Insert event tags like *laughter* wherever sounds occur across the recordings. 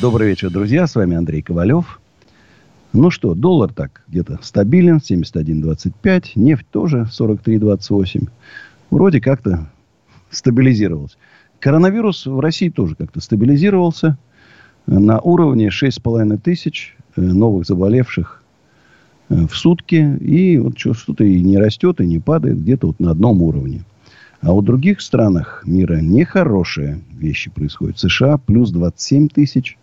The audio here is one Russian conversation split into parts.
Добрый вечер, друзья. С вами Андрей Ковалев. Ну что, доллар так где-то стабилен, 71.25. Нефть тоже 43.28. Вроде как-то стабилизировалась. Коронавирус в России тоже как-то стабилизировался. На уровне 6,5 тысяч э, новых заболевших э, в сутки. И вот что-то и не растет, и не падает. Где-то вот на одном уровне. А в других странах мира нехорошие вещи происходят. США плюс 27 тысяч.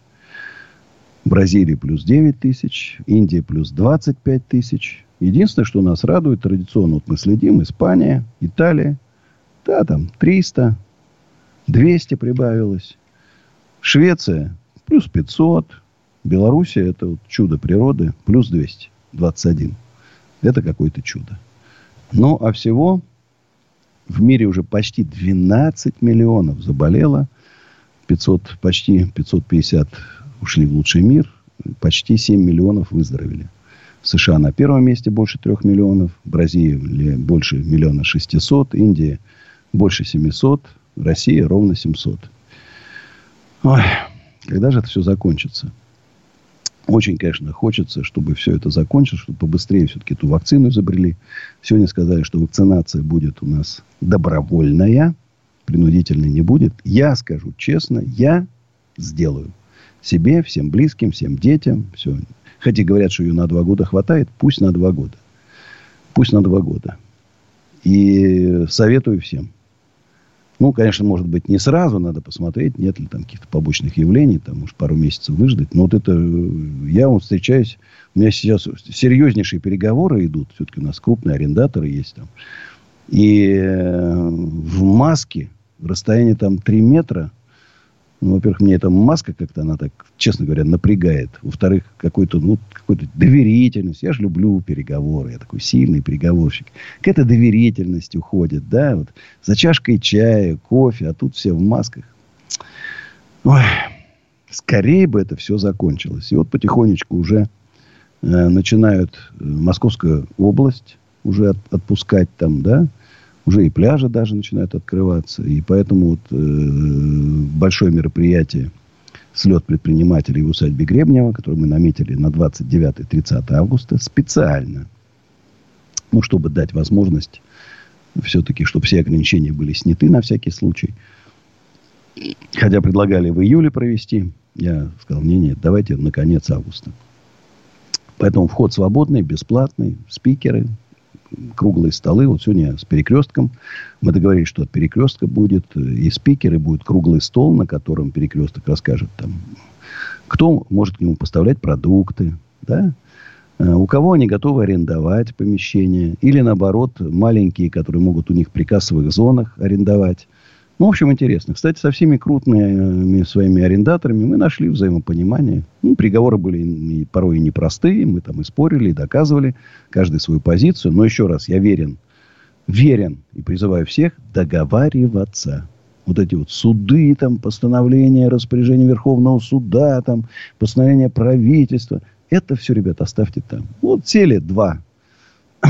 Бразилия плюс 9 тысяч. Индия плюс 25 тысяч. Единственное, что нас радует, традиционно вот мы следим, Испания, Италия. Да, там 300, 200 прибавилось. Швеция плюс 500. Белоруссия это вот чудо природы плюс 200, 21. Это какое-то чудо. Ну, а всего в мире уже почти 12 миллионов заболело. 500, почти 550 ушли в лучший мир. Почти 7 миллионов выздоровели. США на первом месте больше 3 миллионов. Бразилия больше миллиона 600. Индия больше 700. Россия ровно 700. Ой, когда же это все закончится? Очень, конечно, хочется, чтобы все это закончилось, чтобы побыстрее все-таки эту вакцину изобрели. Сегодня сказали, что вакцинация будет у нас добровольная, принудительной не будет. Я скажу честно, я сделаю. Себе, всем близким, всем детям. Все. Хотя говорят, что ее на два года хватает, пусть на два года. Пусть на два года. И советую всем. Ну, конечно, может быть, не сразу надо посмотреть, нет ли там каких-то побочных явлений, там, может, пару месяцев выждать. Но вот это, я вот встречаюсь, у меня сейчас серьезнейшие переговоры идут, все-таки у нас крупные арендаторы есть там. И э, в маске, в расстоянии там 3 метра, ну, во-первых, мне эта маска как-то, она так, честно говоря, напрягает. Во-вторых, какой-то, ну, какой-то доверительность. Я же люблю переговоры. Я такой сильный переговорщик. Какая-то доверительность уходит, да, вот. За чашкой чая, кофе, а тут все в масках. Ой, скорее бы это все закончилось. И вот потихонечку уже э, начинают э, Московская область уже от, отпускать там, да, уже и пляжи даже начинают открываться. И поэтому вот, э, большое мероприятие слет предпринимателей в усадьбе Гребнева, который мы наметили на 29-30 августа, специально, ну, чтобы дать возможность все-таки, чтобы все ограничения были сняты на всякий случай. Хотя предлагали в июле провести. Я сказал, не, нет, давайте на конец августа. Поэтому вход свободный, бесплатный, спикеры, круглые столы. Вот сегодня с перекрестком. Мы договорились, что от перекрестка будет э, и спикер, и будет круглый стол, на котором перекресток расскажет там, кто может к нему поставлять продукты, да, э, у кого они готовы арендовать помещение, или наоборот, маленькие, которые могут у них при кассовых зонах арендовать. Ну, в общем, интересно. Кстати, со всеми крупными своими арендаторами мы нашли взаимопонимание. Ну, приговоры были порой и непростые. Мы там и спорили, и доказывали каждый свою позицию. Но еще раз, я верен, верен и призываю всех договариваться. Вот эти вот суды, там, постановления, распоряжения Верховного суда, там, постановления правительства. Это все, ребят, оставьте там. Вот сели два *clears throat*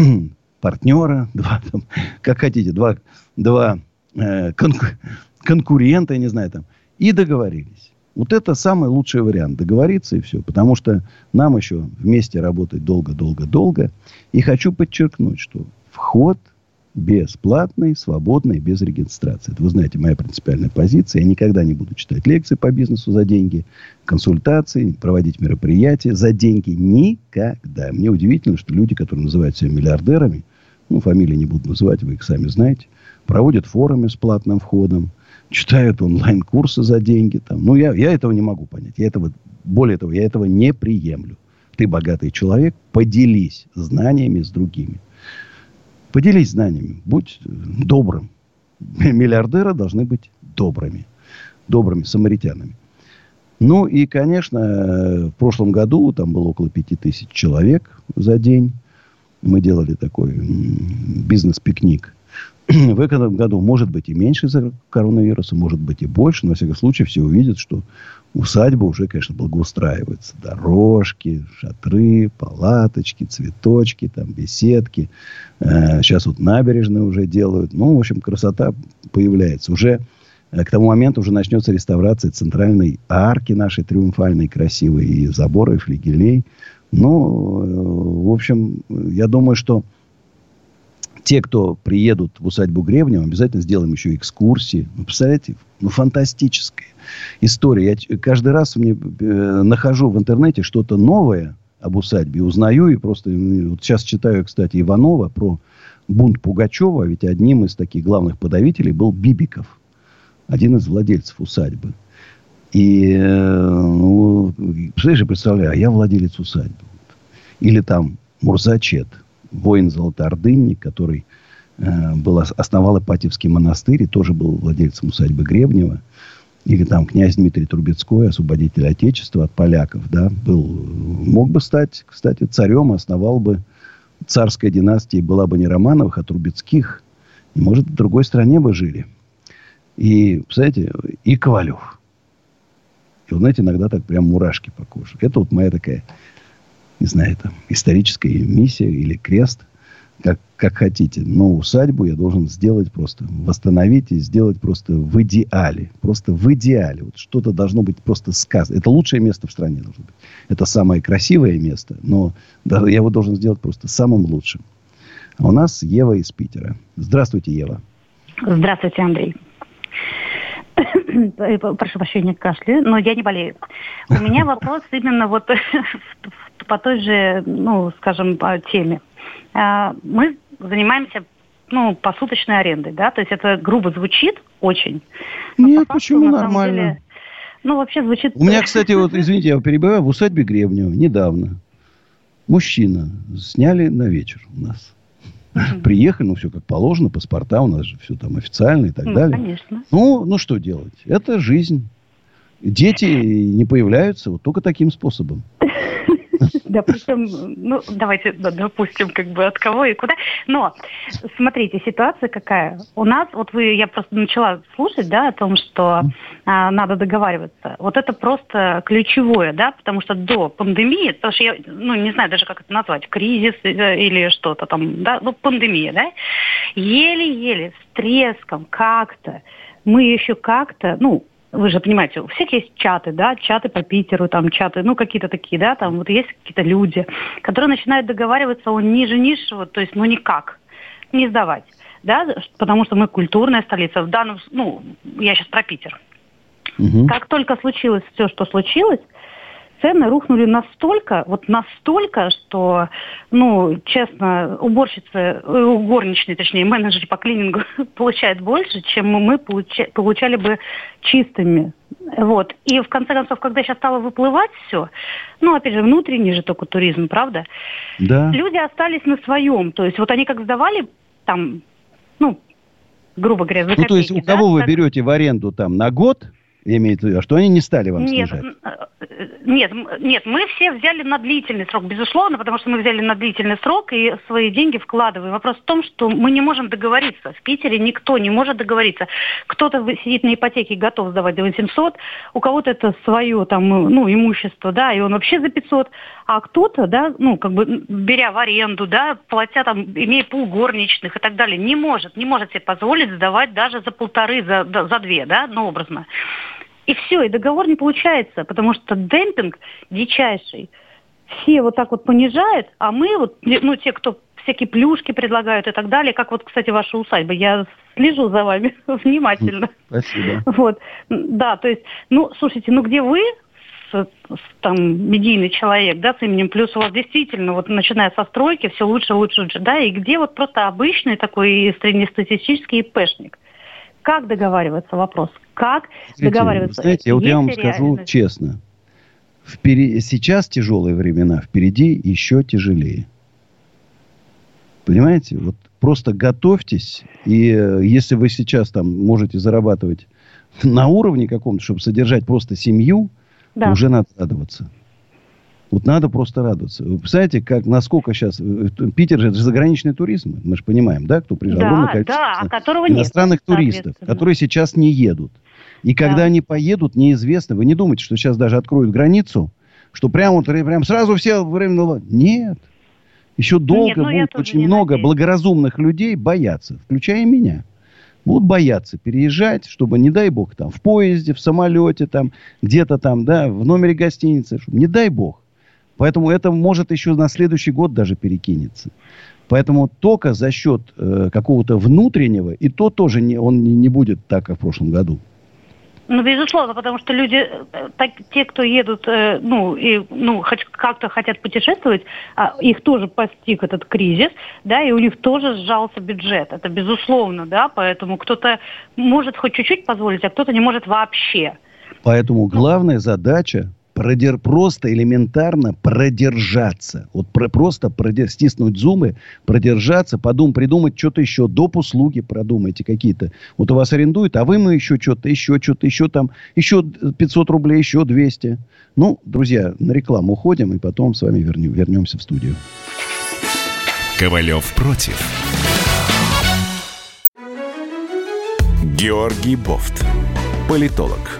партнера, два, там, как хотите, два, два Э, конку- конкурента, я не знаю, там, и договорились. Вот это самый лучший вариант. Договориться и все. Потому что нам еще вместе работать долго-долго-долго. И хочу подчеркнуть, что вход бесплатный, свободный, без регистрации. Это, вы знаете, моя принципиальная позиция. Я никогда не буду читать лекции по бизнесу за деньги, консультации, проводить мероприятия за деньги. Никогда. Мне удивительно, что люди, которые называют себя миллиардерами, ну, фамилии не буду называть, вы их сами знаете, проводят форумы с платным входом, читают онлайн-курсы за деньги. Там. Ну, я, я этого не могу понять. Я этого, более того, я этого не приемлю. Ты богатый человек, поделись знаниями с другими. Поделись знаниями, будь добрым. *laughs* Миллиардеры должны быть добрыми. добрыми самаритянами. Ну и, конечно, в прошлом году там было около пяти тысяч человек за день. Мы делали такой бизнес-пикник. *clears throat* В этом году может быть и меньше из-за коронавируса, может быть и больше. Но, во всяком случае, все увидят, что усадьба уже, конечно, благоустраивается. Дорожки, шатры, палаточки, цветочки, там, беседки. Э, сейчас вот набережные уже делают. Ну, в общем, красота появляется. Уже э, к тому моменту уже начнется реставрация центральной арки нашей триумфальной, красивой, и забора, и флигелей. Ну, э, в общем, я думаю, что те, кто приедут в усадьбу Гребнева, обязательно сделаем еще экскурсии. Вы представляете, ну, фантастическая история. Я каждый раз мне э, нахожу в интернете что-то новое об усадьбе, узнаю и просто... Вот сейчас читаю, кстати, Иванова про бунт Пугачева, ведь одним из таких главных подавителей был Бибиков, один из владельцев усадьбы. И, э, ну, представляешь, представляю, а я владелец усадьбы. Или там Мурзачет – воин Золотоордынник, который э, был, основал Ипатьевский монастырь и тоже был владельцем усадьбы Гребнева. Или там князь Дмитрий Трубецкой, освободитель Отечества от поляков, да, был, мог бы стать, кстати, царем, основал бы царская династия, была бы не Романовых, а Трубецких. И, может, в другой стране бы жили. И, представляете, и Ковалев. И, вот, знаете, иногда так прям мурашки по коже. Это вот моя такая не знаю, это историческая миссия или крест, как, как хотите. Но усадьбу я должен сделать просто, восстановить и сделать просто в идеале. Просто в идеале. Вот что-то должно быть просто сказано. Это лучшее место в стране должно быть. Это самое красивое место, но я его должен сделать просто самым лучшим. А у нас Ева из Питера. Здравствуйте, Ева. Здравствуйте, Андрей. Прошу прощения, кашля, но я не болею. У меня *laughs* вопрос именно вот *laughs* по той же, ну, скажем, теме. А, мы занимаемся ну, посуточной арендой, да, то есть это грубо звучит очень. Нет, почему нормально? Деле, ну, вообще звучит... У меня, *laughs* кстати, вот, извините, я перебиваю, в усадьбе Гребнева недавно мужчина сняли на вечер у нас. Приехали, ну, все как положено, паспорта у нас же все там официально и так ну, далее. Конечно. Ну, ну, что делать? Это жизнь. Дети не появляются вот только таким способом. *laughs* Причем, ну, давайте допустим, как бы от кого и куда. Но, смотрите, ситуация какая. У нас, вот вы, я просто начала слушать, да, о том, что а, надо договариваться. Вот это просто ключевое, да, потому что до пандемии, потому что я, ну, не знаю даже, как это назвать, кризис э, или что-то там, да, ну, пандемия, да, еле-еле, с треском, как-то, мы еще как-то, ну, вы же понимаете, у всех есть чаты, да, чаты по Питеру, там чаты, ну, какие-то такие, да, там вот есть какие-то люди, которые начинают договариваться о ниже низшего, то есть, ну, никак, не сдавать, да, потому что мы культурная столица, в данном, ну, я сейчас про Питер. Угу. Как только случилось все, что случилось, цены рухнули настолько, вот настолько, что, ну, честно, уборщицы, э, горничные, точнее, менеджеры по клинингу *laughs* получают больше, чем мы получа, получали бы чистыми. Вот. И в конце концов, когда сейчас стало выплывать все, ну, опять же, внутренний же только туризм, правда? Да. Люди остались на своем. То есть вот они как сдавали там, ну, грубо говоря, за Ну, копейки, то есть у кого да, вы берете в аренду там на год, имеется в виду, а что они не стали вам нет, снижать? Э, нет, нет, мы все взяли на длительный срок, безусловно, потому что мы взяли на длительный срок и свои деньги вкладываем. Вопрос в том, что мы не можем договориться. В Питере никто не может договориться. Кто-то сидит на ипотеке и готов сдавать за 800, у кого-то это свое там, ну, имущество, да, и он вообще за 500, а кто-то, да, ну, как бы беря в аренду, да, платя там, имея полгорничных и так далее, не может, не может себе позволить сдавать даже за полторы, за, за две, да, ну, образно. И все, и договор не получается, потому что демпинг дичайший. Все вот так вот понижают, а мы вот, ну, те, кто всякие плюшки предлагают и так далее, как вот, кстати, ваша усадьба. Я слежу за вами *laughs* внимательно. Спасибо. Вот. Да, то есть, ну, слушайте, ну где вы, с, с, там, медийный человек, да, с именем, плюс у вас действительно, вот начиная со стройки, все лучше, лучше, лучше, да, и где вот просто обычный такой среднестатистический ИПшник? Как договариваться, вопрос? Как знаете, договариваться? Знаете, вот я вам скажу честно. Впереди, сейчас тяжелые времена, впереди еще тяжелее. Понимаете? Вот просто готовьтесь. И э, если вы сейчас там можете зарабатывать на уровне каком-то, чтобы содержать просто семью, да. уже надо радоваться. Вот надо просто радоваться. Вы представляете, как, насколько сейчас... Э, Питер же это же заграничный туризм. Мы же понимаем, да, кто приезжал. Да, да, а которого иностранных нет, туристов, которые сейчас не едут. И когда да. они поедут, неизвестно. Вы не думаете, что сейчас даже откроют границу, что прямо, вот, прям сразу все временно... Нет. Еще долго Нет, ну, будет очень много надеюсь. благоразумных людей бояться, включая меня. Будут бояться переезжать, чтобы, не дай бог, там, в поезде, в самолете, там, где-то там, да, в номере гостиницы, чтобы, не дай бог. Поэтому это может еще на следующий год даже перекинется. Поэтому только за счет э, какого-то внутреннего, и то тоже не, он не, не будет так, как в прошлом году. Ну, безусловно, потому что люди, э, так, те, кто едут, э, ну, и, ну, хоть как-то хотят путешествовать, а, их тоже постиг этот кризис, да, и у них тоже сжался бюджет. Это безусловно, да, поэтому кто-то может хоть чуть-чуть позволить, а кто-то не может вообще. Поэтому ну, главная задача продер, просто элементарно продержаться. Вот про, просто продер, стиснуть зубы, продержаться, подум, придумать что-то еще, доп. услуги продумайте какие-то. Вот у вас арендуют, а вы мы еще что-то, еще что-то, еще там, еще 500 рублей, еще 200. Ну, друзья, на рекламу уходим, и потом с вами вернем, вернемся в студию. Ковалев против. Георгий Бофт. Политолог,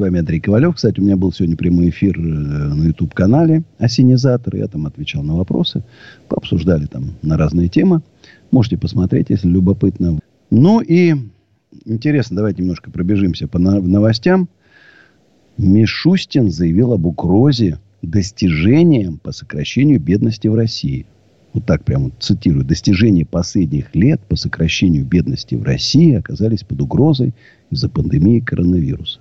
Вами Андрей Ковалев. Кстати, у меня был сегодня прямой эфир э, на YouTube-канале «Осенизатор». Я там отвечал на вопросы. Пообсуждали там на разные темы. Можете посмотреть, если любопытно. Ну и интересно, давайте немножко пробежимся по новостям. Мишустин заявил об угрозе достижением по сокращению бедности в России. Вот так прямо цитирую. Достижения последних лет по сокращению бедности в России оказались под угрозой из-за пандемии коронавируса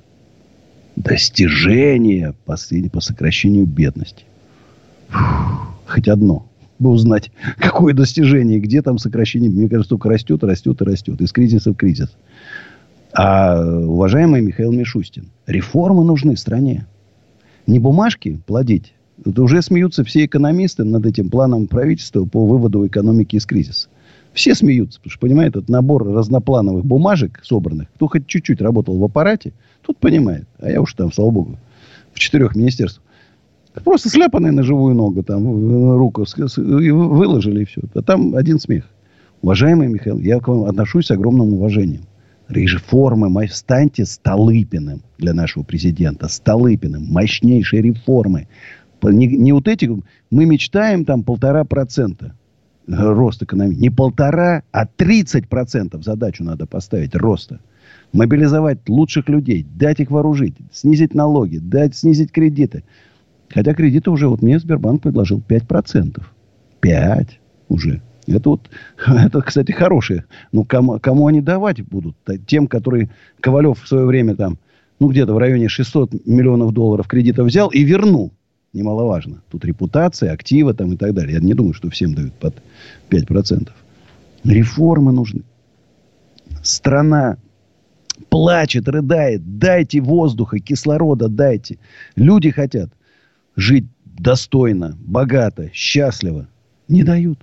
достижение по, по сокращению бедности. Фух, хоть одно. Бы узнать, *laughs* какое достижение, где там сокращение. Мне кажется, только растет, растет и растет. Из кризиса в кризис. А, уважаемый Михаил Мишустин, реформы нужны стране. Не бумажки плодить. Это уже смеются все экономисты над этим планом правительства по выводу экономики из кризиса. Все смеются, потому что, понимаете, этот набор разноплановых бумажек собранных, кто хоть чуть-чуть работал в аппарате, тот понимает. А я уж там, слава богу, в четырех министерствах. Просто сляпанные на живую ногу, там, руку выложили и все. А там один смех. Уважаемый Михаил, я к вам отношусь с огромным уважением. Реформы, станьте Столыпиным для нашего президента. Столыпиным. Мощнейшие реформы. Не, не вот эти, мы мечтаем там полтора процента рост экономики. Не полтора, а 30 процентов задачу надо поставить роста. Мобилизовать лучших людей, дать их вооружить, снизить налоги, дать, снизить кредиты. Хотя кредиты уже, вот мне Сбербанк предложил 5 процентов. 5 уже. Это вот, *laughs* это, кстати, хорошие. Ну, кому, кому они давать будут? Тем, которые Ковалев в свое время там, ну, где-то в районе 600 миллионов долларов кредитов взял и вернул немаловажно. Тут репутация, активы там и так далее. Я не думаю, что всем дают под 5%. Реформы нужны. Страна плачет, рыдает. Дайте воздуха, кислорода дайте. Люди хотят жить достойно, богато, счастливо. Не дают.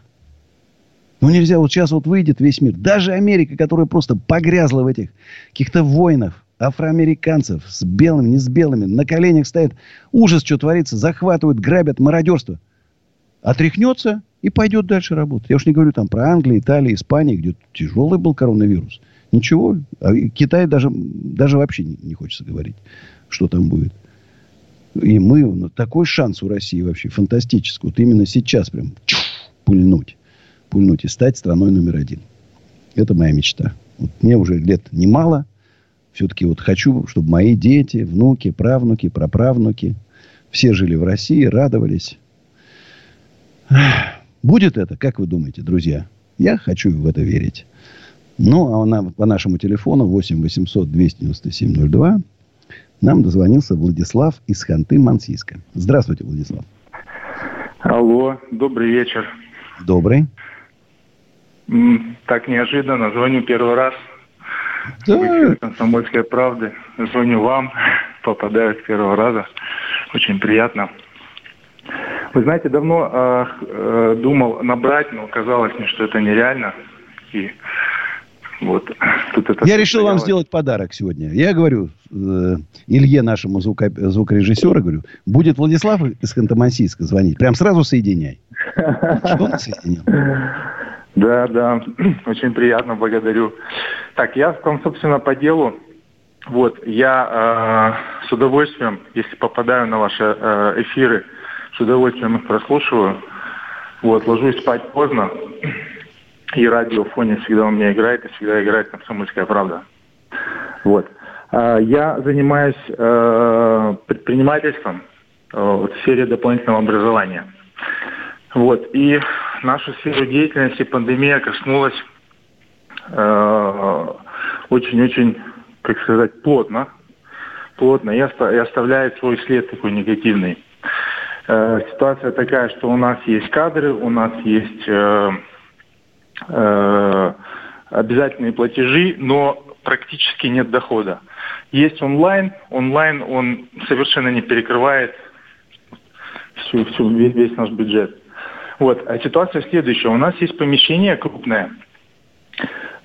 Ну, нельзя. Вот сейчас вот выйдет весь мир. Даже Америка, которая просто погрязла в этих каких-то войнах афроамериканцев с белыми, не с белыми, на коленях стоят. Ужас, что творится. Захватывают, грабят, мародерство. Отряхнется и пойдет дальше работать. Я уж не говорю там про Англию, Италию, Испанию, где тяжелый был коронавирус. Ничего. А Китай даже, даже вообще не, не хочется говорить, что там будет. И мы, ну, такой шанс у России вообще фантастический. Вот именно сейчас прям чух, пульнуть. Пульнуть и стать страной номер один. Это моя мечта. Вот мне уже лет немало. Все-таки вот хочу, чтобы мои дети, внуки, правнуки, праправнуки все жили в России, радовались. Будет это, как вы думаете, друзья? Я хочу в это верить. Ну, а на, по нашему телефону 8 800 297 02 нам дозвонился Владислав из Ханты-Мансийска. Здравствуйте, Владислав. Алло, добрый вечер. Добрый. Так неожиданно, звоню первый раз. Да. В эфир «Комсомольской правды». Звоню вам, попадаю с первого раза. Очень приятно. Вы знаете, давно э, э, думал набрать, но казалось мне, что это нереально. И вот тут это Я решил вам сделать подарок сегодня. Я говорю э, Илье, нашему звуко, звукорежиссеру, говорю, будет Владислав из Ханты-Мансийска звонить. Прям сразу соединяй. Что он соединил? Да, да, *clears throat* очень приятно, благодарю. Так, я там, собственно, по делу. Вот, я э, с удовольствием, если попадаю на ваши э, эфиры, с удовольствием их прослушиваю. Вот, ложусь спать поздно, и радио в фоне всегда у меня играет, и всегда играет «Комсомольская правда». Вот. Э, я занимаюсь э, предпринимательством э, в сфере дополнительного образования. Вот. И нашу сферу деятельности пандемия коснулась э, очень-очень, как сказать, плотно. Плотно и оставляет свой след такой негативный. Э, ситуация такая, что у нас есть кадры, у нас есть э, обязательные платежи, но практически нет дохода. Есть онлайн, онлайн он совершенно не перекрывает всю, всю, весь, весь наш бюджет. Вот. А ситуация следующая. У нас есть помещение крупное.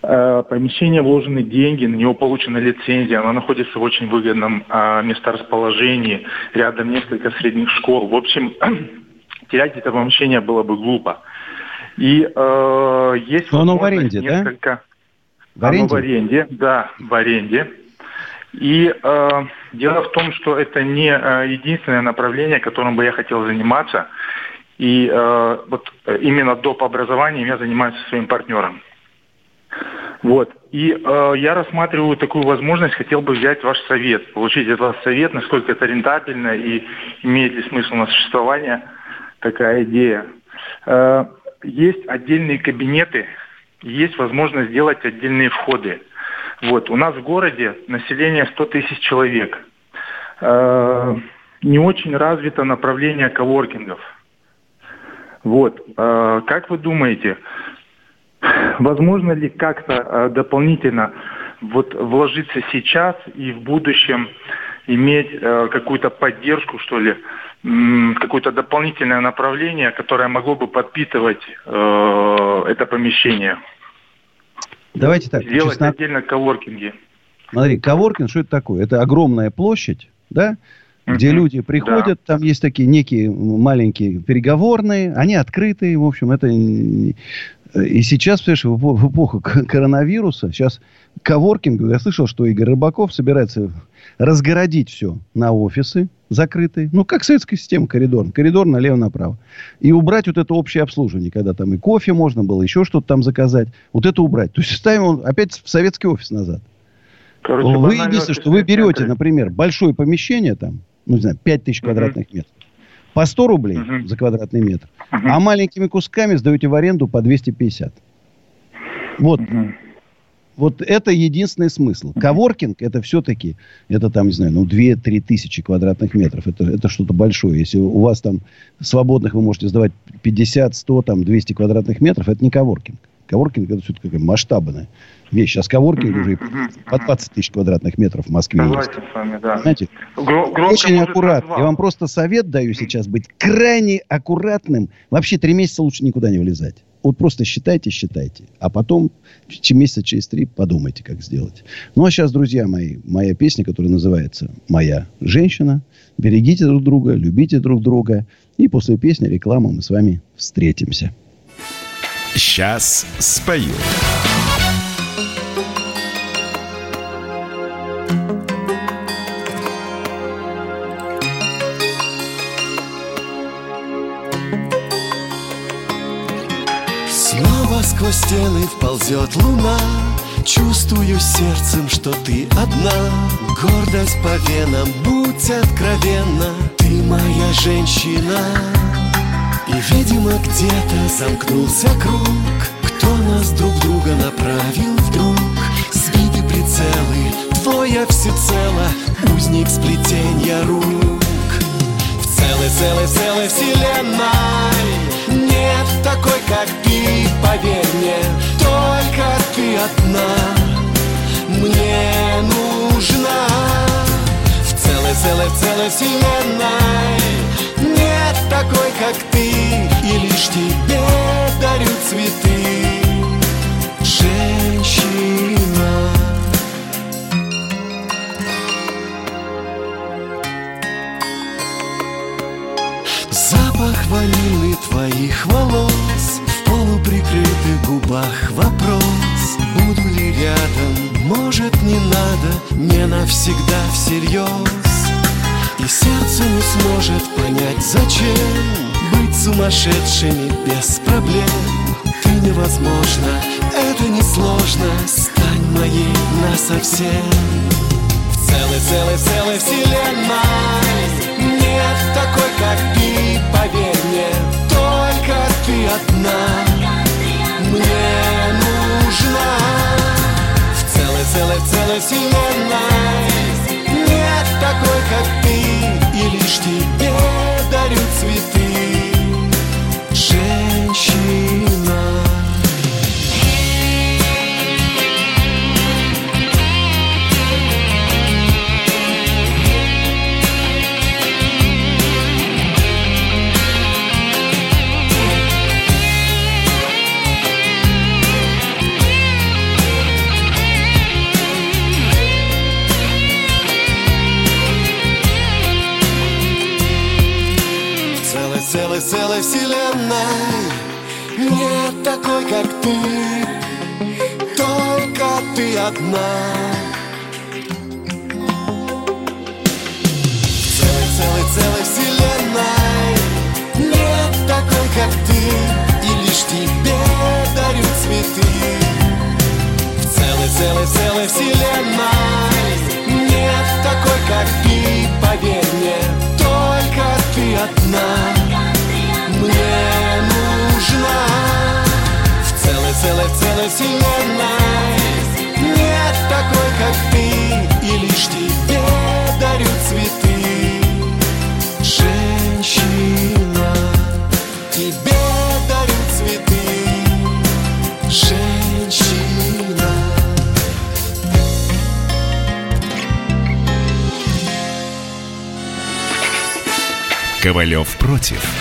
Э, помещение вложены деньги, на него получена лицензия, оно находится в очень выгодном э, месторасположении, рядом несколько средних школ. В общем, *clears throat* терять это помещение было бы глупо. И э, есть Но оно в аренде, несколько... да? В аренде? Оно в аренде, да, в аренде. И э, дело в том, что это не э, единственное направление, которым бы я хотел заниматься. И э, вот э, именно доп. образованием я занимаюсь со своим партнером. Вот. И э, я рассматриваю такую возможность, хотел бы взять ваш совет, получить от вас совет, насколько это рентабельно и имеет ли смысл на существование такая идея. Э, есть отдельные кабинеты, есть возможность сделать отдельные входы. Вот. У нас в городе население 100 тысяч человек. Э, не очень развито направление коворкингов. Вот. А, как вы думаете, возможно ли как-то а, дополнительно вот вложиться сейчас и в будущем иметь э, какую-то поддержку, что ли, какое-то дополнительное направление, которое могло бы подпитывать это помещение. Давайте так. Сделать честно... отдельно коворкинги. Смотри, коворкинг, что это такое? Это огромная площадь, да, где люди приходят, да. там есть такие некие маленькие переговорные, они открытые, в общем, это... И сейчас, понимаешь, в эпоху коронавируса, сейчас коворкинг, я слышал, что Игорь Рыбаков собирается разгородить все на офисы закрытые. Ну, как советская система, коридор. Коридор налево-направо. И убрать вот это общее обслуживание, когда там и кофе можно было, еще что-то там заказать. Вот это убрать. То есть ставим опять в советский офис назад. Короче, вы единственное, что вы берете, например, большое помещение там, ну, не знаю, 5 тысяч квадратных метров. По 100 рублей uh-huh. за квадратный метр. Uh-huh. А маленькими кусками сдаете в аренду по 250. Вот. Uh-huh. Вот это единственный смысл. Коворкинг это все-таки, это там, не знаю, ну, 2-3 тысячи квадратных метров. Это, это что-то большое. Если у вас там свободных вы можете сдавать 50, 100, там, 200 квадратных метров, это не коворкинг. Коворкинг это все-таки масштабная вещь. Сейчас коворкинг уже по 20 тысяч квадратных метров в Москве Согласен есть. с вами, да. Знаете, очень аккуратно. Я вам просто совет даю сейчас быть крайне аккуратным. Вообще три месяца лучше никуда не влезать. Вот просто считайте, считайте. А потом, чем месяца через три, подумайте, как сделать. Ну, а сейчас, друзья мои, моя песня, которая называется «Моя женщина». Берегите друг друга, любите друг друга. И после песни, рекламы мы с вами встретимся. Сейчас спою. стены вползет луна. Чувствую сердцем, что ты одна. Гордость по венам, будь откровенна. Ты моя женщина И, видимо, где-то замкнулся круг. Кто нас друг друга направил вдруг? Сбиты прицелы, твоя всецело Узник сплетенья рук. В целой, целой, целой вселенной Нет такой, как ты, поверь мне Только ты одна. Мне нужна В целой, целой, целой вселенной такой, как ты И лишь тебе дарю цветы. Женщина. Запах ванили твоих волос В полуприкрытых губах вопрос. Буду ли рядом, может не надо Не навсегда всерьез. И сердце не сможет понять зачем Быть сумасшедшими без проблем. Ты невозможно, это несложно Стань моей насовсем. В целой, целой, целой вселенной Нет такой, как ты, поверь мне Только ты одна. Мне нужна В целой, целой, целой вселенной. Нет такой, как ты И лишь тебе дарю цветы. Женщина вселенной Нет такой, как ты Только ты одна. В целой, целой, целой вселенной. Нет такой, как ты И лишь тебе дарю цветы. В целой, целой, целой вселенной. Нет такой, как ты, поверь мне Только ты одна мне нужна. В целой, целой, целой вселенной Нет такой, как ты И лишь тебе дарю цветы. Женщина Тебе дарю цветы. Женщина. Ковалев против.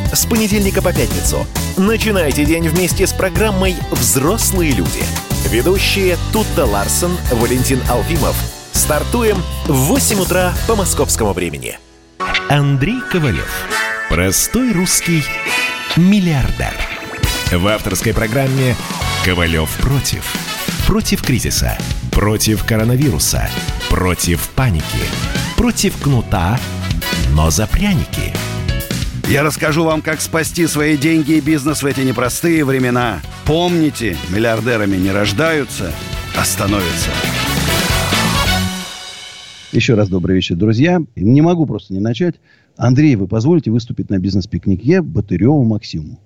С понедельника по пятницу. Начинайте день вместе с программой «Взрослые люди». Ведущие Тутта Ларсон, Валентин Алфимов. Стартуем в 8 утра по московскому времени. Андрей Ковалев. Простой русский миллиардер. В авторской программе «Ковалев против». Против кризиса. Против коронавируса. Против паники. Против кнута, но за пряники. Я расскажу вам, как спасти свои деньги и бизнес в эти непростые времена. Помните, миллиардерами не рождаются, а становятся. Еще раз добрый вечер, друзья. Не могу просто не начать. Андрей, вы позволите выступить на бизнес-пикнике Батыреву Максиму.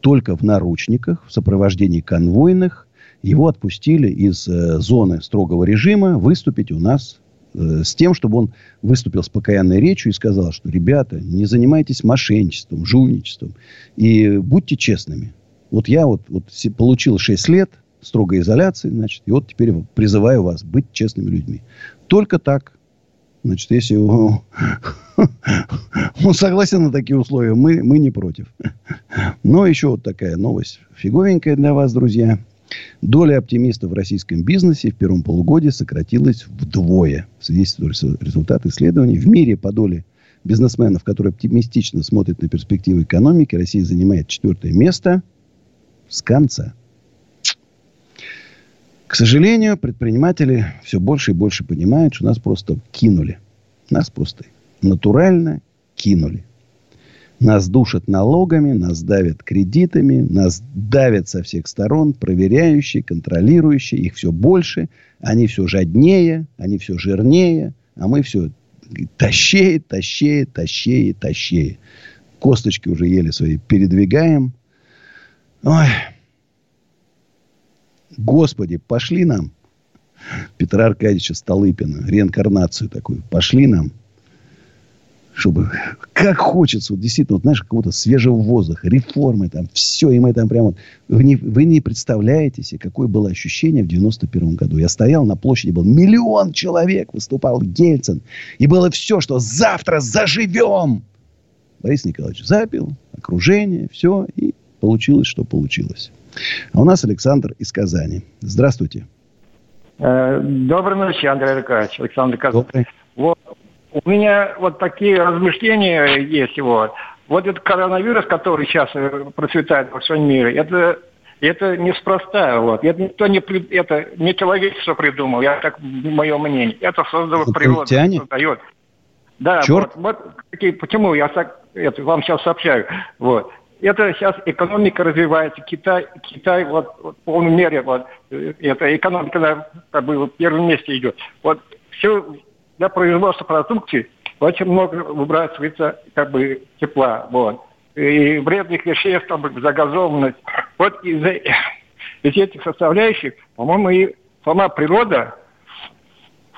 Только в наручниках, в сопровождении конвойных. Его отпустили из э, зоны строгого режима выступить у нас э, с тем, чтобы он выступил с покаянной речью и сказал, что, ребята, не занимайтесь мошенничеством, жульничеством. И будьте честными. Вот я вот, вот получил 6 лет строгой изоляции, значит, и вот теперь призываю вас быть честными людьми. Только так. Значит, если он, *laughs* он согласен на такие условия, мы, мы не против. Но еще вот такая новость фиговенькая для вас, друзья. Доля оптимистов в российском бизнесе в первом полугодии сократилась вдвое. Свидетельствуют результаты исследований. В мире по доле бизнесменов, которые оптимистично смотрят на перспективы экономики, Россия занимает четвертое место с конца. К сожалению, предприниматели все больше и больше понимают, что нас просто кинули. Нас просто натурально кинули. Нас душат налогами, нас давят кредитами, нас давят со всех сторон, проверяющие, контролирующие. Их все больше, они все жаднее, они все жирнее, а мы все тащее, тащее, тащее, тащее. Косточки уже еле свои передвигаем. Ой. Господи, пошли нам Петра Аркадьевича Столыпина, реинкарнацию такую. Пошли нам чтобы как хочется, вот действительно, вот, знаешь, какого-то свежего воздуха, реформы там, все, и мы там прямо... Вы не, вы не представляете себе, какое было ощущение в 91 году. Я стоял на площади, был миллион человек, выступал Гельцин, и было все, что завтра заживем. Борис Николаевич запил, окружение, все, и получилось, что получилось. А у нас Александр из Казани. Здравствуйте. Э, доброй ночи, Андрей Аркадьевич. Александр Казань. Добрый. У меня вот такие размышления есть. Вот, вот этот коронавирус, который сейчас э, процветает во всем мире, это это неспроста, вот. Это никто не это не человечество придумал, я так мое мнение. Это создала природа, создает. Да, Черт. вот, вот почему я так это вам сейчас сообщаю. Вот. Это сейчас экономика развивается, Китай, Китай вот, вот в полной мере вот э, эта экономика как бы в первом месте идет. Вот все для производства продукции очень много выбрасывается как бы тепла. Вот. И вредных веществ, там, загазованность. Вот из-за из этих составляющих, по-моему, и сама природа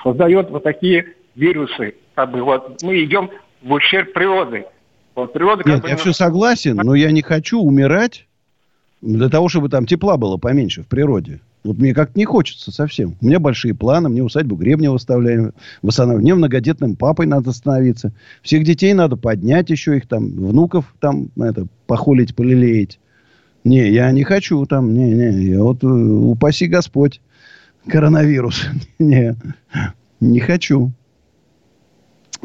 создает вот такие вирусы. Как бы вот мы идем в ущерб природы. Вот природа, Нет, бы, я все согласен, но я не хочу умирать для того, чтобы там тепла было поменьше в природе. Вот мне как-то не хочется совсем. У меня большие планы. Мне усадьбу Гребнева выставляем, восстанавливаем. Мне многодетным папой надо становиться. Всех детей надо поднять еще, их там, внуков там, это, похолить, полелеять. Не, я не хочу там, не, не, я вот, э, упаси Господь, коронавирус. *laughs* не, не хочу.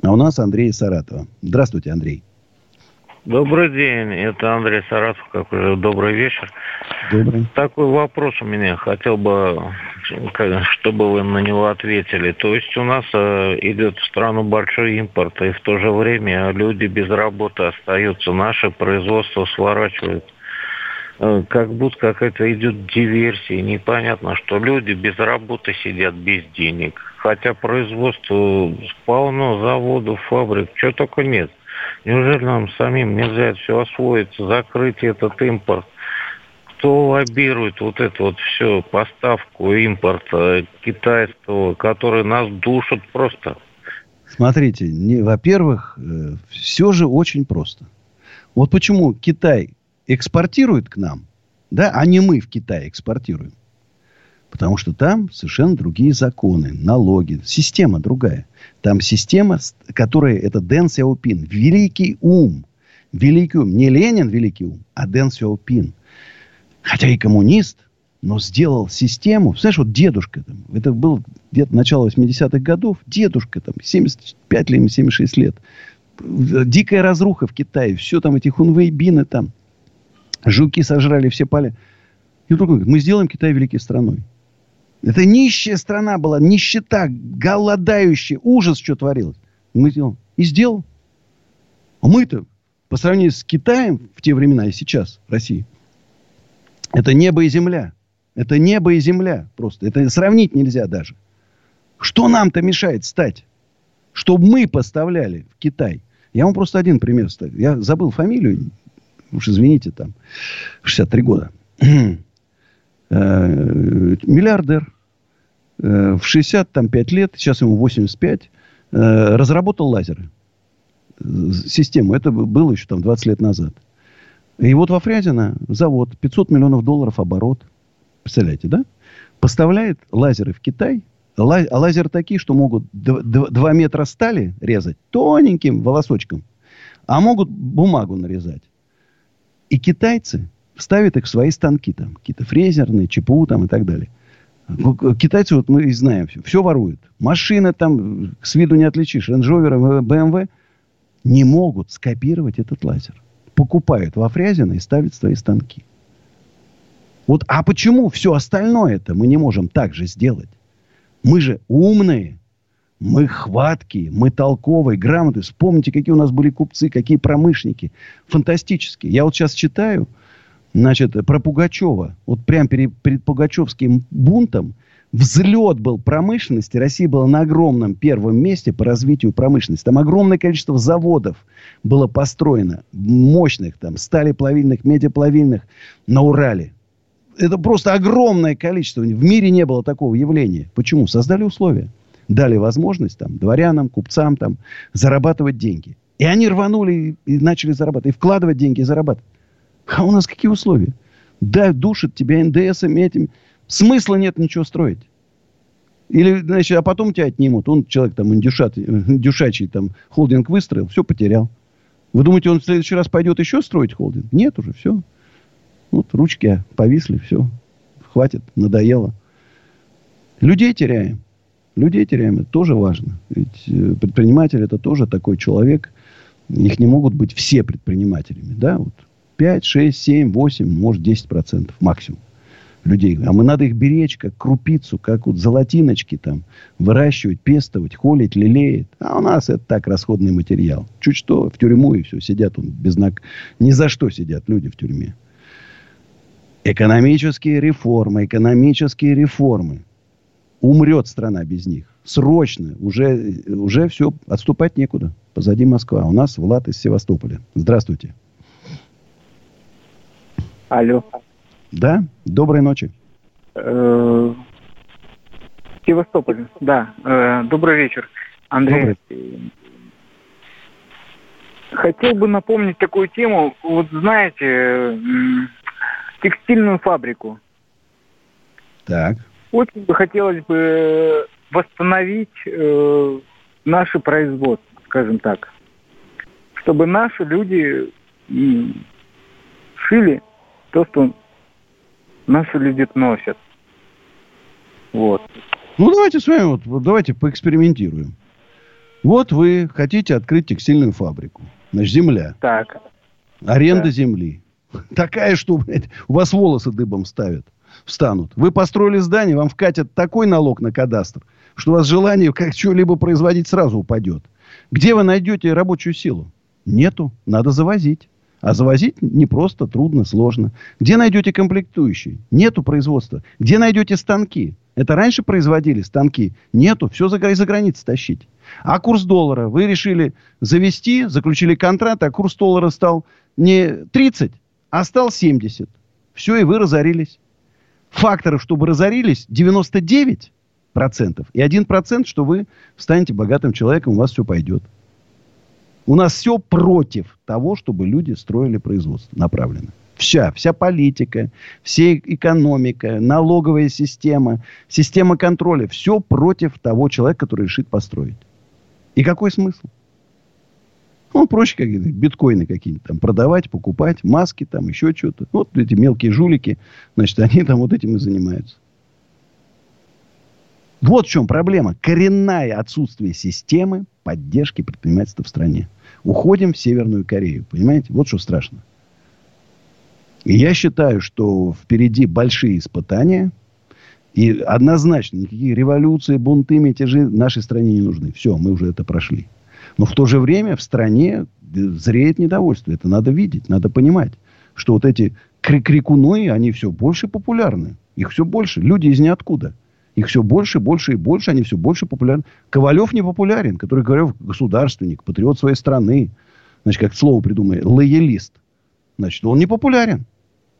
А у нас Андрей Саратова. Здравствуйте, Андрей. Добрый день, это Андрей Саратов, как уже добрый вечер. Добрый. Такой вопрос у меня, хотел бы, чтобы вы на него ответили. То есть у нас э, идет в страну большой импорт, и в то же время люди без работы остаются, наше производство сворачивают. Э, как будто какая-то идет диверсия, непонятно, что люди без работы сидят без денег. Хотя производство полно заводов, фабрик, чего только нет. Неужели нам самим нельзя это все освоиться, закрыть этот импорт? Кто лоббирует вот это вот все, поставку импорта китайского, который нас душит просто? Смотрите, не, во-первых, э, все же очень просто. Вот почему Китай экспортирует к нам, да, а не мы в Китай экспортируем. Потому что там совершенно другие законы, налоги, система другая. Там система, которая, это Дэн Сяопин, великий ум. Великий ум. Не Ленин великий ум, а Дэн Сяопин. Хотя и коммунист, но сделал систему. Знаешь, вот дедушка, там, это был где-то начало 80-х годов, дедушка, там, 75 или 76 лет. Дикая разруха в Китае. Все там, эти хунвейбины там. Жуки сожрали все поля. И вдруг он говорит, мы сделаем Китай великой страной. Это нищая страна была, нищета, голодающая, ужас, что творилось. Мы сделали. И сделал. А мы-то, по сравнению с Китаем в те времена и сейчас, России, это небо и земля. Это небо и земля просто. Это сравнить нельзя даже. Что нам-то мешает стать? Чтобы мы поставляли в Китай. Я вам просто один пример ставлю. Я забыл фамилию. Уж извините, там, 63 года. *clears throat* Э, миллиардер в 65 лет, сейчас ему 85, э, разработал лазеры. Систему. Это было еще там 20 лет назад. И вот во Фрязино завод, 500 миллионов долларов оборот. Представляете, да? Поставляет лазеры в Китай Ла- а лазер такие, что могут 2 метра стали резать тоненьким волосочком, а могут бумагу нарезать. И китайцы ставят их в свои станки, там, какие-то фрезерные, ЧПУ там и так далее. Китайцы, вот мы и знаем, все, все воруют. Машины там с виду не отличишь, Range Rover, BMW не могут скопировать этот лазер. Покупают во Фрязино и ставят свои станки. Вот, а почему все остальное это мы не можем так же сделать? Мы же умные, мы хваткие, мы толковые, грамотные. Вспомните, какие у нас были купцы, какие промышленники. Фантастические. Я вот сейчас читаю, значит, про Пугачева. Вот прямо перед, перед Пугачевским бунтом взлет был промышленности. Россия была на огромном первом месте по развитию промышленности. Там огромное количество заводов было построено. Мощных там, стали плавильных, медиаплавильных на Урале это просто огромное количество. В мире не было такого явления. Почему? Создали условия. Дали возможность там, дворянам, купцам там, зарабатывать деньги. И они рванули и, начали зарабатывать. И вкладывать деньги, и зарабатывать. А у нас какие условия? Да, душат тебя НДСами этим. Смысла нет ничего строить. Или, значит, а потом тебя отнимут. Он, человек там, индюшат, индюшачий там, холдинг выстроил, все потерял. Вы думаете, он в следующий раз пойдет еще строить холдинг? Нет уже, все. Вот ручки повисли, все. Хватит, надоело. Людей теряем. Людей теряем, это тоже важно. Ведь э, предприниматель это тоже такой человек. Их не могут быть все предпринимателями. Да? Вот 5, 6, 7, 8, может 10 процентов максимум людей. А мы надо их беречь, как крупицу, как вот золотиночки там, выращивать, пестовать, холить, лелеять. А у нас это так расходный материал. Чуть что, в тюрьму и все, сидят он без знак. Ни за что сидят люди в тюрьме. Экономические реформы, экономические реформы. Умрет страна без них. Срочно. Уже, уже все, отступать некуда. Позади Москва. У нас Влад из Севастополя. Здравствуйте. Алло. Да? Доброй ночи. Э, Севастополь, да. Э, добрый вечер, Андрей. Добрый. Хотел бы напомнить такую тему. Вот знаете, текстильную фабрику. Так. Очень бы хотелось бы восстановить э, наше производство, скажем так. Чтобы наши люди шили то, что наши люди носят. Вот. Ну, давайте с вами, вот, давайте поэкспериментируем. Вот вы хотите открыть текстильную фабрику. Значит, земля. Так. Аренда да. земли. *laughs* Такая, что блядь, у вас волосы дыбом ставят, встанут. Вы построили здание, вам вкатят такой налог на кадастр, что у вас желание как что-либо производить сразу упадет. Где вы найдете рабочую силу? Нету. Надо завозить. А завозить не просто, трудно, сложно. Где найдете комплектующие? Нету производства. Где найдете станки? Это раньше производили станки. Нету. Все за, из-за границы тащить. А курс доллара вы решили завести, заключили контракт, а курс доллара стал не 30, а стал 70. Все, и вы разорились. Факторов, чтобы разорились, 99 процентов. И 1 процент, что вы станете богатым человеком, у вас все пойдет. У нас все против того, чтобы люди строили производство направленно. Вся, вся политика, вся экономика, налоговая система, система контроля. Все против того человека, который решит построить. И какой смысл? Ну, проще как биткоины какие-нибудь там продавать, покупать, маски там, еще что-то. Вот эти мелкие жулики, значит, *laughs* они там вот этим и занимаются. Вот в чем проблема. Коренная отсутствие системы поддержки предпринимательства в стране. Уходим в Северную Корею. Понимаете? Вот что страшно. И я считаю, что впереди большие испытания. И однозначно никакие революции, бунты, мятежи нашей стране не нужны. Все, мы уже это прошли. Но в то же время в стране зреет недовольство. Это надо видеть, надо понимать, что вот эти крикуны, они все больше популярны. Их все больше. Люди из ниоткуда. Их все больше, больше и больше. Они все больше популярны. Ковалев не популярен. Который Ковалев государственник, патриот своей страны. Значит, как слово придумали. Лоялист. Значит, он не популярен.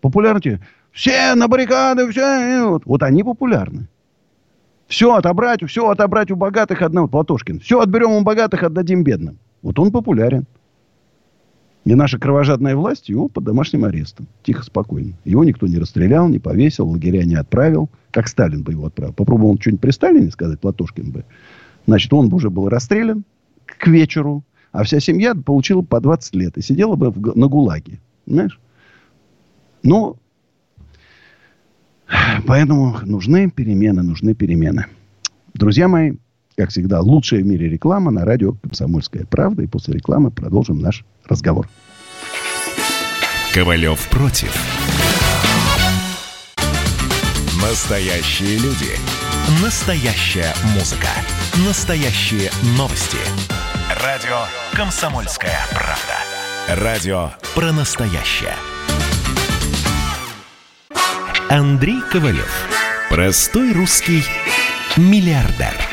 Популярны все на баррикады, все. Вот, вот они популярны. Все отобрать, все отобрать у богатых одного. Платошкин. Все отберем у богатых, отдадим бедным. Вот он популярен. И наша кровожадная власть его под домашним арестом. Тихо, спокойно. Его никто не расстрелял, не повесил, лагеря не отправил. Как Сталин бы его отправил. Попробовал он что-нибудь при Сталине сказать, Платошкин бы. Значит, он бы уже был расстрелян к вечеру. А вся семья получила по 20 лет. И сидела бы в, на ГУЛАГе. Понимаешь? Но *sighs* поэтому нужны перемены, нужны перемены. Друзья мои, как всегда, лучшая в мире реклама на радио «Комсомольская правда». И после рекламы продолжим наш разговор. Ковалев против. Настоящие люди. Настоящая музыка. Настоящие новости. Радио «Комсомольская правда». Радио про настоящее. Андрей Ковалев. Простой русский миллиардер.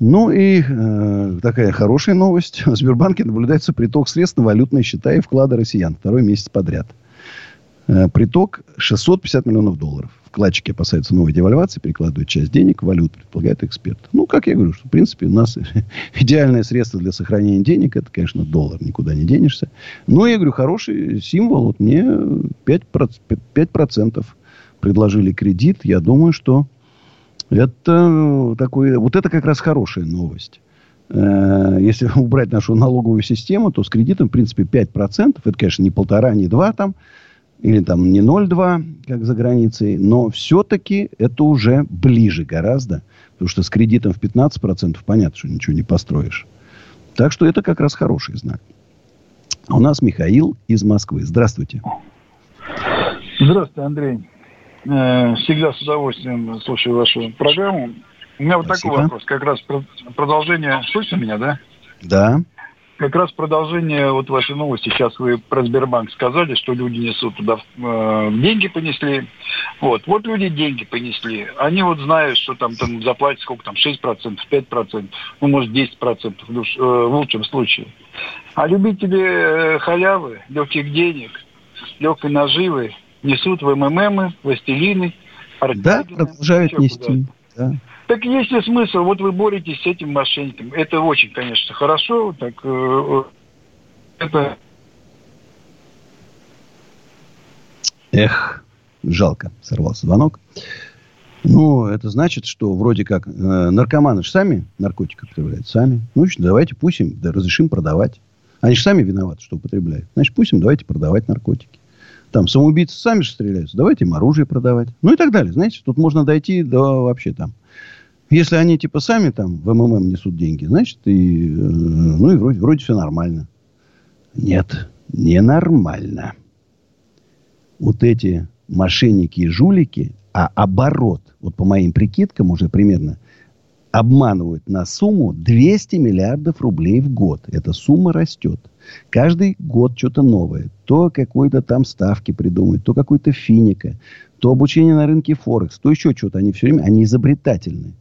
Ну и э, такая хорошая новость. *laughs* В Сбербанке наблюдается приток средств на валютные счета и вклады россиян второй месяц подряд. Э, приток 650 миллионов долларов. Вкладчики опасаются новой девальвации, перекладывают часть денег в валюту, предполагает эксперт. Ну, как я говорю, что, в принципе, у нас *laughs* идеальное средство для сохранения денег, это, конечно, доллар, никуда не денешься. Но, я говорю, хороший символ. Вот мне 5%, 5% предложили кредит. Я думаю, что это такой, вот это как раз хорошая новость. Э, если *laughs* убрать нашу налоговую систему, то с кредитом, в принципе, 5%. Это, конечно, не полтора, не два там. Или там не 0,2, как за границей. Но все-таки это уже ближе гораздо. Потому что с кредитом в 15% понятно, что ничего не построишь. Так что это как раз хороший знак. А у нас Михаил из Москвы. Здравствуйте. Здравствуйте, Андрей. Э, всегда с удовольствием слушаю вашу программу. У меня вот Спасибо. такой вопрос. Как раз продолжение... Слышите меня, да? Да. Как раз продолжение вот вашей новости. Сейчас вы про Сбербанк сказали, что люди несут туда э, деньги понесли. Вот. Вот люди деньги понесли. Они вот знают, что там, там заплатят сколько там, 6%, 5%, ну, может, 10% в, э, в лучшем случае. А любители э, халявы, легких денег, легкой наживы, несут в МММы, властелины, Да, продолжают нести. Да. Так есть ли смысл? Вот вы боретесь с этим мошенником. Это очень, конечно, хорошо. Так, э, э это... Эх, жалко, сорвался звонок. Ну, это значит, что вроде как э, наркоманы же сами наркотики употребляют, сами. Ну, значит, давайте пусть им да, разрешим продавать. Они же сами виноваты, что употребляют. Значит, пусть им давайте продавать наркотики. Там самоубийцы сами же стреляются. Давайте им оружие продавать. Ну и так далее. Знаете, тут можно дойти до вообще там. Если они типа сами там в МММ несут деньги, значит, и, э, ну и вроде, вроде все нормально. Нет, ненормально. Вот эти мошенники и жулики, а оборот, вот по моим прикидкам уже примерно обманывают на сумму 200 миллиардов рублей в год. Эта сумма растет. Каждый год что-то новое. То какой-то там ставки придумают, то какой-то финика, то обучение на рынке Форекс, то еще что-то. Они все время, они изобретательны.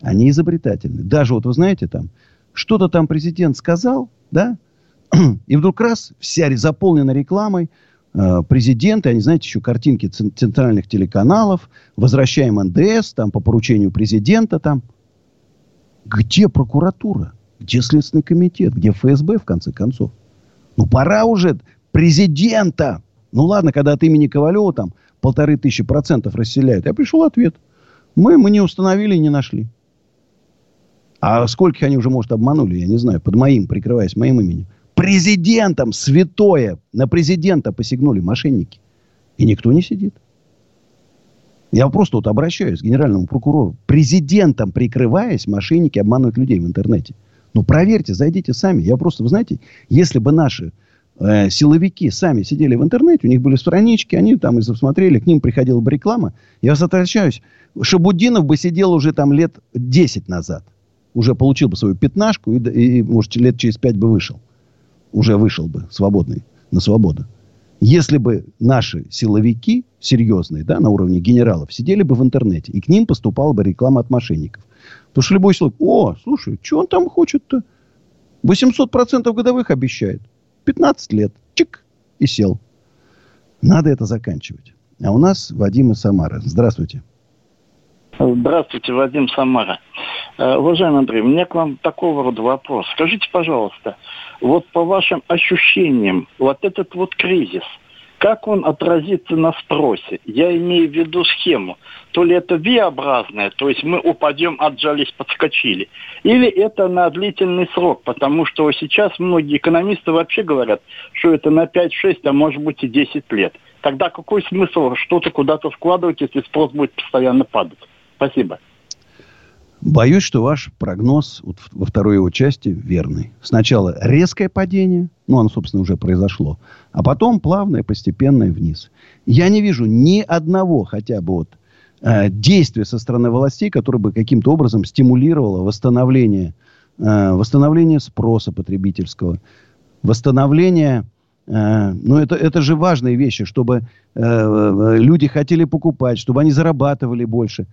Они изобретательны. Даже вот вы знаете там, что-то там президент сказал, да, *clears throat* и вдруг раз, вся заполнена рекламой, э, президенты, они, знаете, еще картинки центральных телеканалов, возвращаем НДС, там, по поручению президента, там. Где прокуратура? Где Следственный комитет? Где ФСБ, в конце концов? Ну, пора уже президента. Ну, ладно, когда от имени Ковалева там полторы тысячи процентов расселяют. Я пришел ответ. Мы, мы не установили не нашли. А скольких они уже, может, обманули, я не знаю, под моим, прикрываясь моим именем. Президентом святое, на президента посягнули мошенники. И никто не сидит. Я просто вот обращаюсь к генеральному прокурору. Президентом прикрываясь, мошенники обманывают людей в интернете. Ну, проверьте, зайдите сами. Я просто, вы знаете, если бы наши э, силовики сами сидели в интернете, у них были странички, они там и смотрели, к ним приходила бы реклама. Я вас возвращаюсь. Шабудинов бы сидел уже там лет 10 назад. Уже получил бы свою пятнашку и, и, может, лет через пять бы вышел. Уже вышел бы свободный, на свободу. Если бы наши силовики серьезные, да, на уровне генералов, сидели бы в интернете, и к ним поступала бы реклама от мошенников. Потому что любой человек, о, слушай, что он там хочет-то? 800% годовых обещает. 15 лет. Чик. И сел. Надо это заканчивать. А у нас Вадим из Самары. Здравствуйте. Здравствуйте, Вадим Самара. Э, уважаемый Андрей, у меня к вам такого рода вопрос. Скажите, пожалуйста, вот по вашим ощущениям, вот этот вот кризис, как он отразится на спросе? Я имею в виду схему. То ли это V-образное, то есть мы упадем, отжались, подскочили. Или это на длительный срок, потому что сейчас многие экономисты вообще говорят, что это на 5-6, а может быть и 10 лет. Тогда какой смысл что-то куда-то вкладывать, если спрос будет постоянно падать? Спасибо. Боюсь, что ваш прогноз вот во второй его части верный. Сначала резкое падение, ну, оно, собственно, уже произошло, а потом плавное, постепенное вниз. Я не вижу ни одного хотя бы вот э, действия со стороны властей, которое бы каким-то образом стимулировало восстановление, э, восстановление спроса потребительского, восстановление э, ну, это, это же важные вещи, чтобы э, э люди хотели покупать, чтобы они зарабатывали больше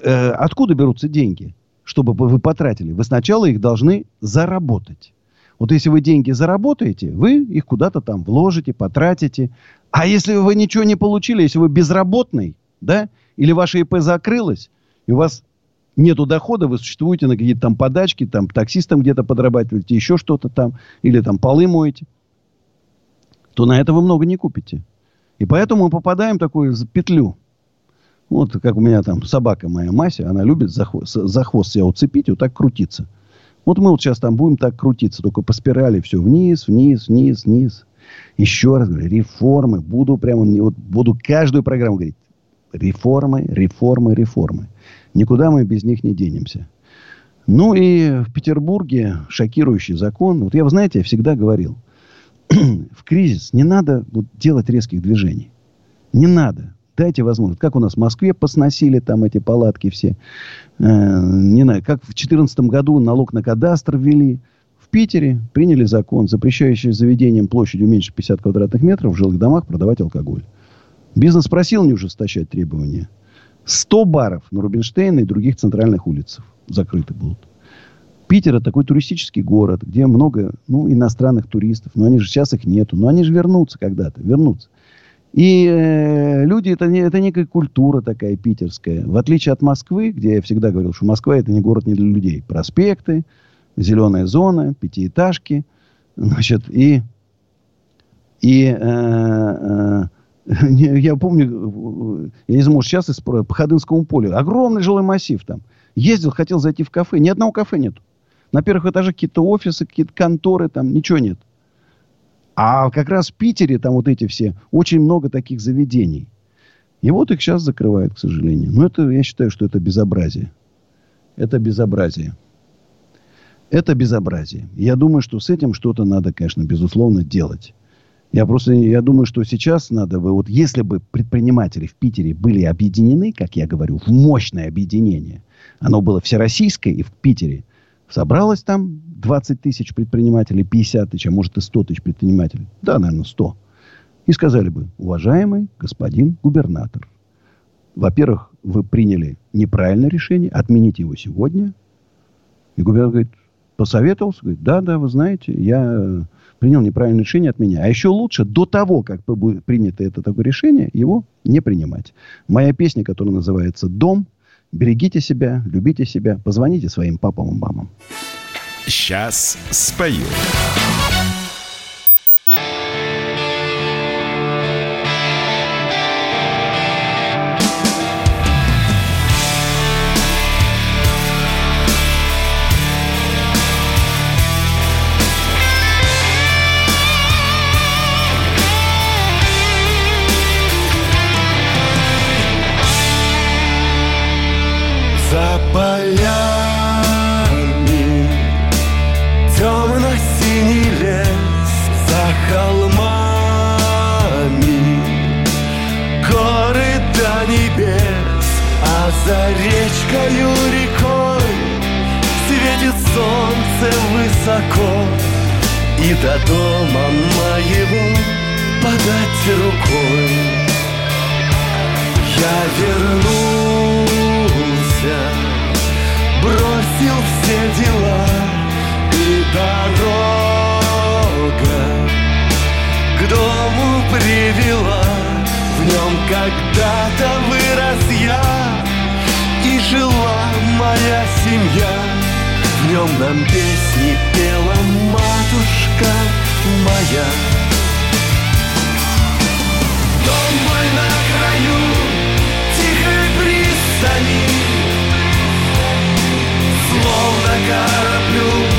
э, откуда берутся деньги, чтобы вы потратили? Вы сначала их должны заработать. Вот если вы деньги заработаете, вы их куда-то там вложите, потратите. А если вы ничего не получили, если вы безработный, да, или ваше ИП закрылось, и у вас нету дохода, вы существуете на какие-то там подачки, там таксистом где-то подрабатываете, еще что-то там, или там полы моете, то на это вы много не купите. И поэтому мы попадаем в такую петлю. Вот как у меня там собака моя Мася, она любит за хвост, за хвост себя уцепить и вот так крутиться. Вот мы вот сейчас там будем так крутиться, только по спирали все вниз, вниз, вниз, вниз. Еще раз говорю, реформы. Буду прямо, вот буду каждую программу говорить. Реформы, реформы, реформы. Никуда мы без них не денемся. Ну и в Петербурге шокирующий закон. Вот я, вы знаете, я всегда говорил, *clears throat* в кризис не надо вот, делать резких движений. Не надо. Дайте возможность. Как у нас в Москве посносили там эти палатки все. Э, не знаю, как в 2014 году налог на кадастр ввели. В Питере приняли закон, запрещающий заведением площадью меньше 50 квадратных метров в жилых домах продавать алкоголь. Бизнес просил не ужесточать требования. 100 баров на Рубинштейна и других центральных улицах закрыты будут. Питер это такой туристический город, где много ну, иностранных туристов. Но они же сейчас их нету. Но они же вернутся когда-то. Вернутся. И э, люди, это, не, это некая культура такая питерская. В отличие от Москвы, где я всегда говорил, что Москва это не город не для людей. Проспекты, зеленая зона, пятиэтажки. Значит, и, и э, э, *laughs* я помню, я не знаю, может, сейчас из, по Ходынскому полю. Огромный жилой массив там. Ездил, хотел зайти в кафе. Ни одного кафе нет. На первых этажах какие-то офисы, какие-то конторы, там ничего нет. А как раз в Питере там вот эти все, очень много таких заведений. И вот их сейчас закрывают, к сожалению. Но это, я считаю, что это безобразие. Это безобразие. Это безобразие. Я думаю, что с этим что-то надо, конечно, безусловно, делать. Я просто, я думаю, что сейчас надо бы, вот если бы предприниматели в Питере были объединены, как я говорю, в мощное объединение, оно было всероссийское и в Питере, собралось там 20 тысяч предпринимателей, 50 тысяч, а может и 100 тысяч предпринимателей. Да, наверное, 100. И сказали бы, уважаемый господин губернатор, во-первых, вы приняли неправильное решение, отмените его сегодня. И губернатор говорит, посоветовался, говорит, да, да, вы знаете, я принял неправильное решение от меня. А еще лучше до того, как будет принято это такое решение, его не принимать. Моя песня, которая называется «Дом», берегите себя, любите себя, позвоните своим папам и мамам. Сейчас спою. Речкою рекой Светит солнце высоко И до дома моего подать рукой. Я вернулся Бросил все дела И дорога К дому привела. В нем когда-то вырос жила моя семья. В нем нам песни пела матушка моя. Дом мой на краю тихой пристани. Словно кораблю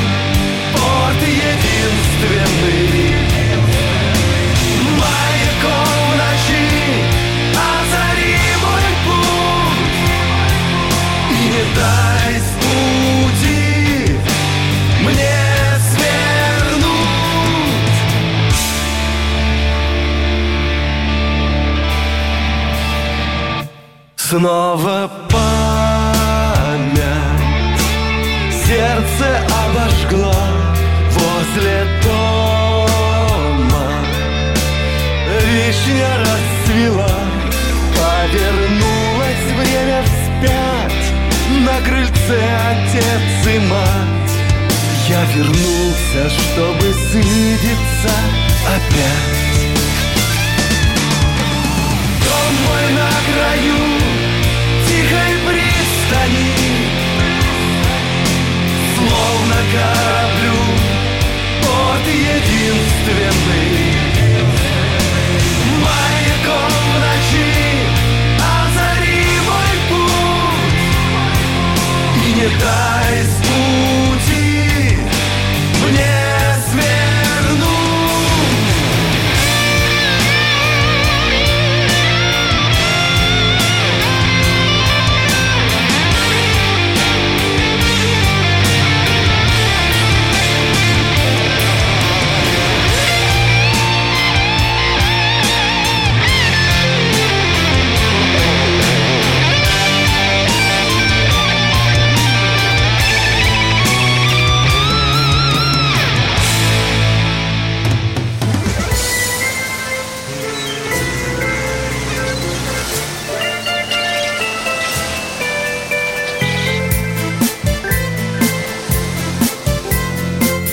дай с мне свернуть. Снова память. Сердце обожгла возле дома. Вишня расцвела Повернулось отец и Я вернулся, чтобы свидеться опять. Дом мой на краю тихой пристани. Словно кораблю порт единственный И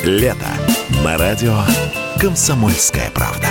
Лето на радио «Комсомольская правда».